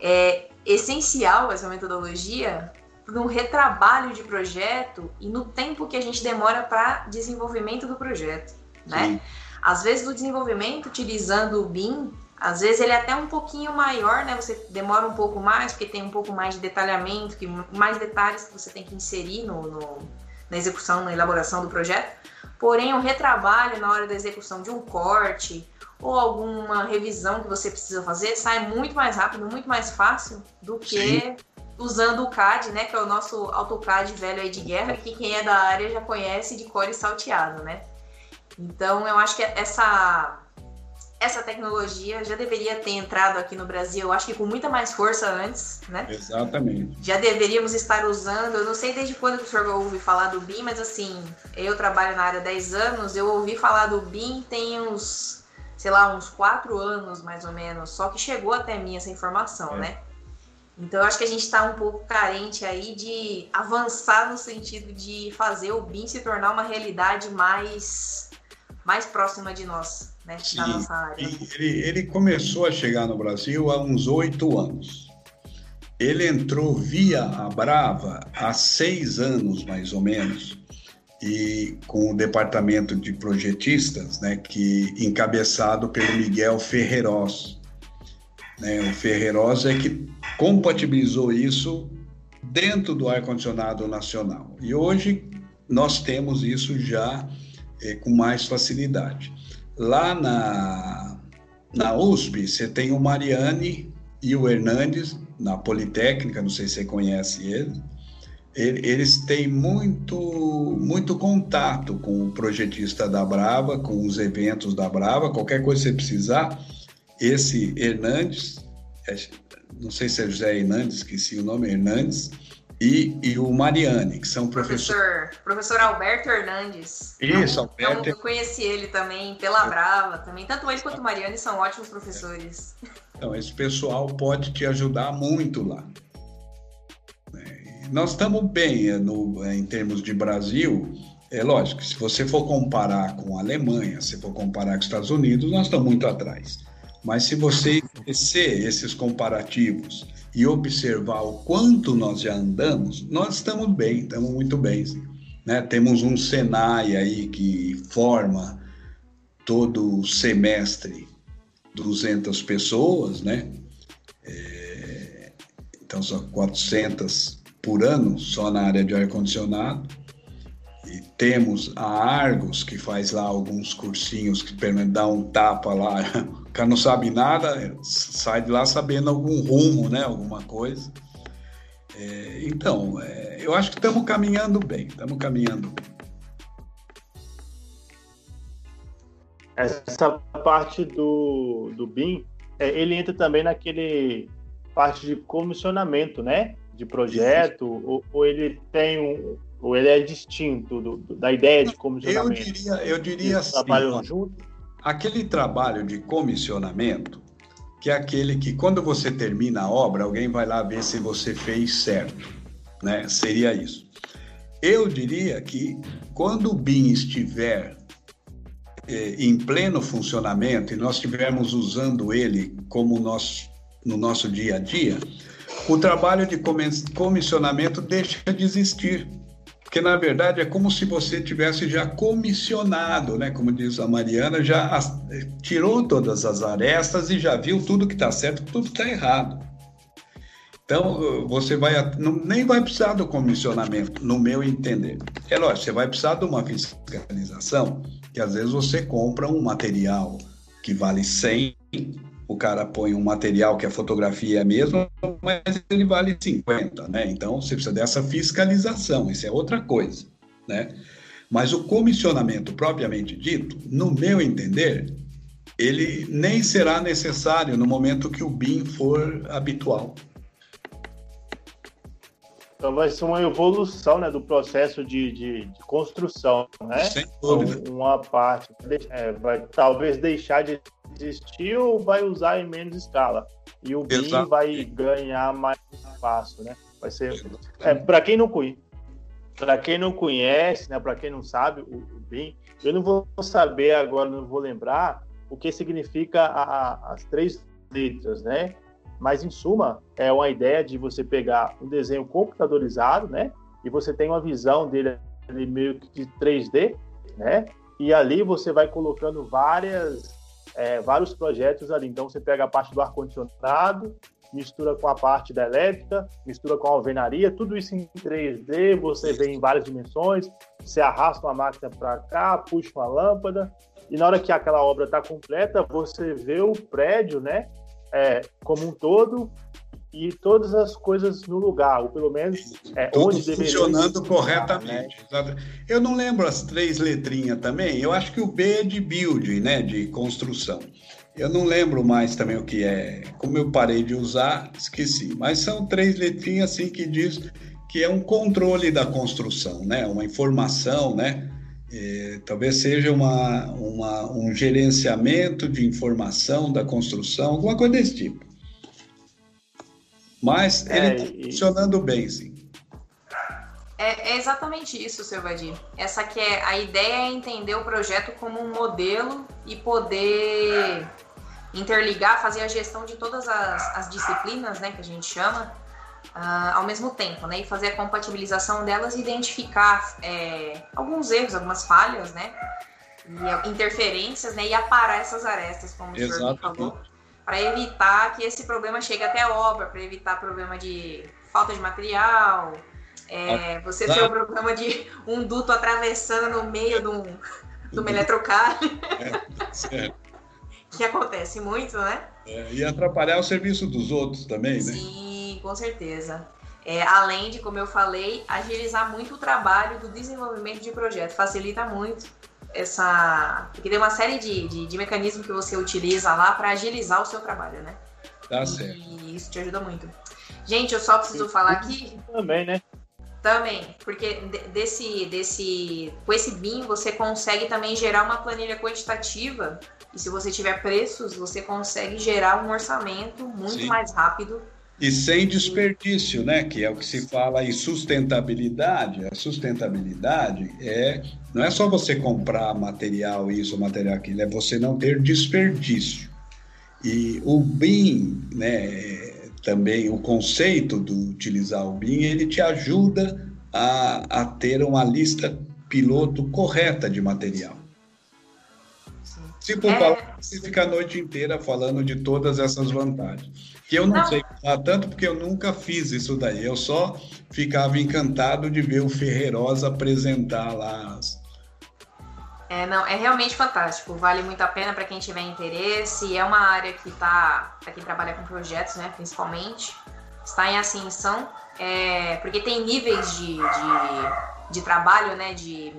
é, essencial essa metodologia no retrabalho de projeto e no tempo que a gente demora para desenvolvimento do projeto, né? Às vezes o desenvolvimento utilizando o BIM, às vezes ele é até um pouquinho maior, né? Você demora um pouco mais porque tem um pouco mais de detalhamento, que mais detalhes que você tem que inserir no, no na execução, na elaboração do projeto. Porém, o retrabalho na hora da execução de um corte ou alguma revisão que você precisa fazer sai muito mais rápido, muito mais fácil do que Sim. usando o CAD, né? Que é o nosso AutoCAD velho aí de guerra, que quem é da área já conhece de core salteado, né? Então, eu acho que essa essa tecnologia já deveria ter entrado aqui no Brasil, eu acho que com muita mais força antes, né? Exatamente. Já deveríamos estar usando, eu não sei desde quando o senhor ouve falar do BIM, mas assim, eu trabalho na área há 10 anos, eu ouvi falar do BIM tem uns sei lá, uns quatro anos mais ou menos, só que chegou até mim essa informação, é. né? Então eu acho que a gente está um pouco carente aí de avançar no sentido de fazer o BIM se tornar uma realidade mais, mais próxima de nós, né? Sim, na nossa área. Ele, ele começou a chegar no Brasil há uns oito anos. Ele entrou via a Brava há seis anos, mais ou menos e com o departamento de projetistas, né, que encabeçado pelo Miguel Ferreiros. Né, o Ferreiros é que compatibilizou isso dentro do ar-condicionado nacional. E hoje nós temos isso já é, com mais facilidade. Lá na, na USP, você tem o Mariane e o Hernandes, na Politécnica, não sei se você conhece ele, eles têm muito, muito contato com o projetista da Brava, com os eventos da Brava, qualquer coisa que você precisar. Esse Hernandes, é, não sei se é José Hernandes, esqueci o nome, Hernandes, e, e o Mariane, que são professores. Professor, professor Alberto Hernandes. Isso, Alberto. Eu conheci ele também pela Brava, também. Tanto ele quanto o Mariane são ótimos professores. Então, esse pessoal pode te ajudar muito lá nós estamos bem é, no, é, em termos de Brasil. É lógico, se você for comparar com a Alemanha, se for comparar com os Estados Unidos, nós estamos muito atrás. Mas se você esquecer esses comparativos e observar o quanto nós já andamos, nós estamos bem, estamos muito bem. Né? Temos um Senai aí que forma todo semestre 200 pessoas, né? É, então são 400 por ano só na área de ar-condicionado. Temos a Argos, que faz lá alguns cursinhos que dá um tapa lá. O cara não sabe nada, sai de lá sabendo algum rumo, né? Alguma coisa. É, então, é, eu acho que estamos caminhando bem, estamos caminhando bem. Essa parte do, do BIM, é, ele entra também naquele parte de comissionamento, né? de projeto, ou, ou, ele tem um, ou ele é distinto do, do, da ideia de comissionamento? Eu diria, eu diria assim, trabalham junto? aquele trabalho de comissionamento, que é aquele que quando você termina a obra, alguém vai lá ver se você fez certo, né? Seria isso. Eu diria que quando o BIM estiver eh, em pleno funcionamento e nós estivermos usando ele como nós, no nosso dia a dia, o trabalho de comissionamento deixa de existir. Porque, na verdade, é como se você tivesse já comissionado, né? Como diz a Mariana, já tirou todas as arestas e já viu tudo que está certo e tudo que está errado. Então, você vai não, nem vai precisar do comissionamento, no meu entender. É lógico, você vai precisar de uma fiscalização, que às vezes você compra um material que vale 100 o cara põe um material que a fotografia é a mesma, mas ele vale 50, né? Então você precisa dessa fiscalização, isso é outra coisa, né? Mas o comissionamento propriamente dito, no meu entender, ele nem será necessário no momento que o BIM for habitual. Então vai ser uma evolução né, do processo de, de, de construção, né? Sem dúvida. Então, uma parte é, vai talvez deixar de existir ou vai usar em menos escala. E o BIM vai ganhar mais espaço, né? Vai ser. É, para quem não conhece, para quem não conhece, né? Para quem não sabe, o, o BIM, eu não vou saber agora, não vou lembrar o que significa a, a, as três letras, né? Mas, em suma, é uma ideia de você pegar um desenho computadorizado, né? E você tem uma visão dele meio que de 3D, né? E ali você vai colocando várias, é, vários projetos ali. Então, você pega a parte do ar-condicionado, mistura com a parte da elétrica, mistura com a alvenaria, tudo isso em 3D, você vê em várias dimensões, você arrasta uma máquina para cá, puxa uma lâmpada, e na hora que aquela obra está completa, você vê o prédio, né, é, como um todo e todas as coisas no lugar, ou pelo menos é, Tudo onde funcionando corretamente. Né? Eu não lembro as três letrinhas também. Eu acho que o B é de build, né, de construção. Eu não lembro mais também o que é. Como eu parei de usar, esqueci. Mas são três letrinhas assim que diz que é um controle da construção, né? Uma informação, né? É, talvez seja uma, uma, um gerenciamento de informação da construção, alguma coisa desse tipo. Mas ele está é, funcionando bem, sim. É, é, exatamente isso, seu Vadir. Essa que é a ideia é entender o projeto como um modelo e poder interligar, fazer a gestão de todas as, as disciplinas, né, que a gente chama, uh, ao mesmo tempo, né, e fazer a compatibilização delas e identificar é, alguns erros, algumas falhas, né, e interferências, né, e aparar essas arestas, como o senhor falou, para evitar que esse problema chegue até a obra, para evitar problema de falta de material, é, você ter o problema de um duto atravessando no meio de, um, de uma eletrocar. É, certo que acontece muito, né? É, e atrapalhar o serviço dos outros também, né? Sim, com certeza. É, além de, como eu falei, agilizar muito o trabalho do desenvolvimento de projeto. Facilita muito essa. Porque tem uma série de, de, de mecanismos que você utiliza lá para agilizar o seu trabalho, né? Tá e, certo. E isso te ajuda muito. Gente, eu só preciso falar aqui. Também, né? Também, porque desse, desse, com esse BIM você consegue também gerar uma planilha quantitativa e se você tiver preços, você consegue gerar um orçamento muito Sim. mais rápido. E sem desperdício, né? Que é o que se fala em sustentabilidade. A sustentabilidade é não é só você comprar material isso, material aquilo, é você não ter desperdício. E o BIM, né? Também o conceito do utilizar o BIM, ele te ajuda a, a ter uma lista piloto correta de material. Se for é... falar, você fica a noite inteira falando de todas essas vantagens. Que eu não, não, sei falar tanto porque eu nunca fiz isso daí. Eu só ficava encantado de ver o Ferreirosa apresentar lá as, é, não, é realmente fantástico. Vale muito a pena para quem tiver interesse. É uma área que está, para quem trabalha com projetos, né, principalmente, está em ascensão, é, porque tem níveis de, de, de trabalho, né, de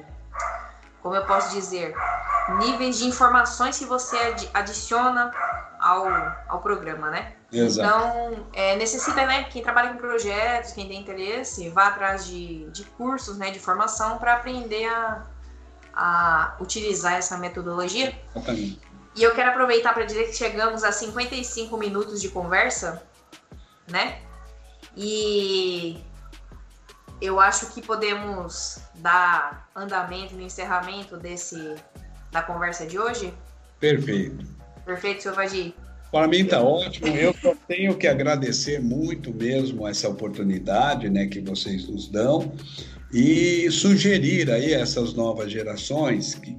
como eu posso dizer, níveis de informações que você adiciona ao, ao programa, né? Exato. Então, é, necessita, né, quem trabalha com projetos, quem tem interesse, vá atrás de, de cursos, né, de formação para aprender a, a utilizar essa metodologia. Exatamente. E eu quero aproveitar para dizer que chegamos a 55 minutos de conversa, né? E eu acho que podemos dar andamento no encerramento desse da conversa de hoje. Perfeito. Perfeito, senhor Vadi. Para mim está ótimo. Eu só tenho que agradecer muito mesmo essa oportunidade né, que vocês nos dão e sugerir aí essas novas gerações que,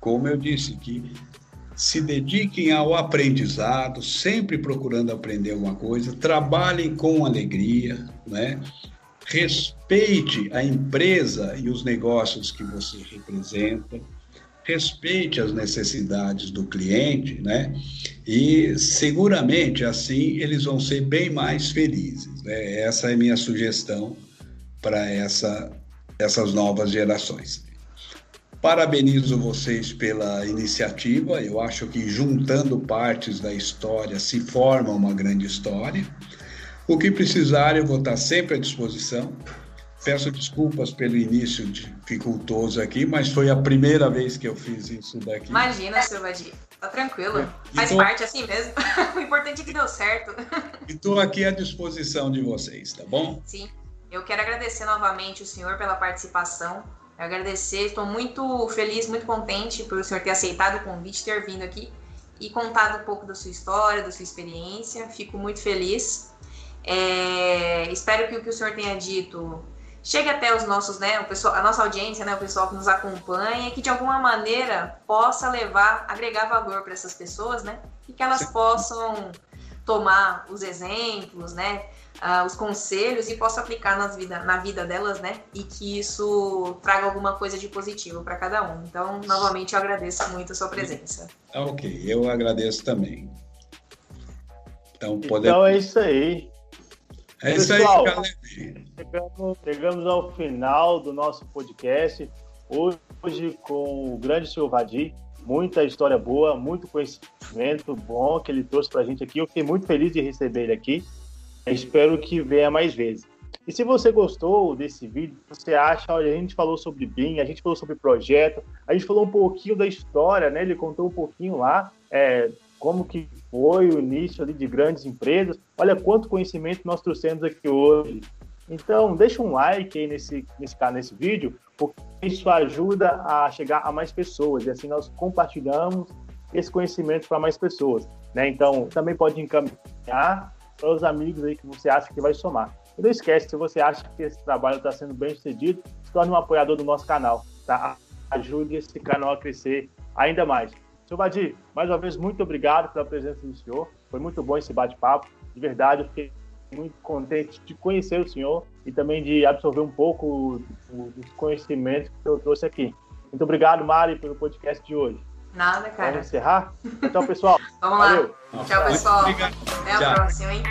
como eu disse, que se dediquem ao aprendizado, sempre procurando aprender alguma coisa, trabalhem com alegria, né? respeite a empresa e os negócios que você representa, respeite as necessidades do cliente, né? E seguramente assim eles vão ser bem mais felizes. Né? Essa é minha sugestão para essa, essas novas gerações. Parabenizo vocês pela iniciativa. Eu acho que juntando partes da história se forma uma grande história. O que precisar, eu vou estar sempre à disposição. Peço desculpas pelo início dificultoso aqui, mas foi a primeira vez que eu fiz isso daqui. Imagina, seu Vadir. Tá tranquilo. É. Faz parte assim mesmo. o importante é que deu certo. Estou aqui à disposição de vocês, tá bom? Sim. Eu quero agradecer novamente o senhor pela participação. Eu agradecer, estou muito feliz, muito contente por o senhor ter aceitado o convite, ter vindo aqui. e contado um pouco da sua história, da sua experiência. Fico muito feliz. É, espero que o que o senhor tenha dito chegue até os nossos, né, o pessoal, a nossa audiência, né, o pessoal que nos acompanha, que de alguma maneira possa levar, agregar valor para essas pessoas, né, e que elas Sim. possam tomar os exemplos, né, uh, os conselhos e possa aplicar nas vida, na vida delas, né, e que isso traga alguma coisa de positivo para cada um. Então, novamente, eu agradeço muito a sua presença. Ok, eu agradeço também. Então, podemos... então é isso aí. É isso Pessoal, aí, galera. Chegamos, chegamos ao final do nosso podcast. Hoje com o grande senhor Vadir. Muita história boa, muito conhecimento bom que ele trouxe para a gente aqui. Eu fiquei muito feliz de receber ele aqui. espero que venha mais vezes. E se você gostou desse vídeo, você acha, olha, a gente falou sobre BIM, a gente falou sobre projeto, a gente falou um pouquinho da história, né? Ele contou um pouquinho lá é, como que foi o início ali de grandes empresas. Olha quanto conhecimento nós trouxemos aqui hoje. Então, deixa um like aí nesse, nesse, nesse vídeo, porque isso ajuda a chegar a mais pessoas, e assim nós compartilhamos esse conhecimento para mais pessoas. Né? Então, também pode encaminhar para os amigos aí que você acha que vai somar. E não esquece, se você acha que esse trabalho está sendo bem sucedido, se torne um apoiador do nosso canal. Tá? Ajude esse canal a crescer ainda mais. Seu Vadir, mais uma vez, muito obrigado pela presença do senhor. Foi muito bom esse bate-papo. De verdade, eu fiquei muito contente de conhecer o senhor e também de absorver um pouco dos conhecimentos que eu trouxe aqui. Muito obrigado, Mari, pelo podcast de hoje. Nada, cara. Vamos encerrar? Então, pessoal. Vamos valeu. lá. Tchau, pessoal. Até a Tchau. próxima, hein?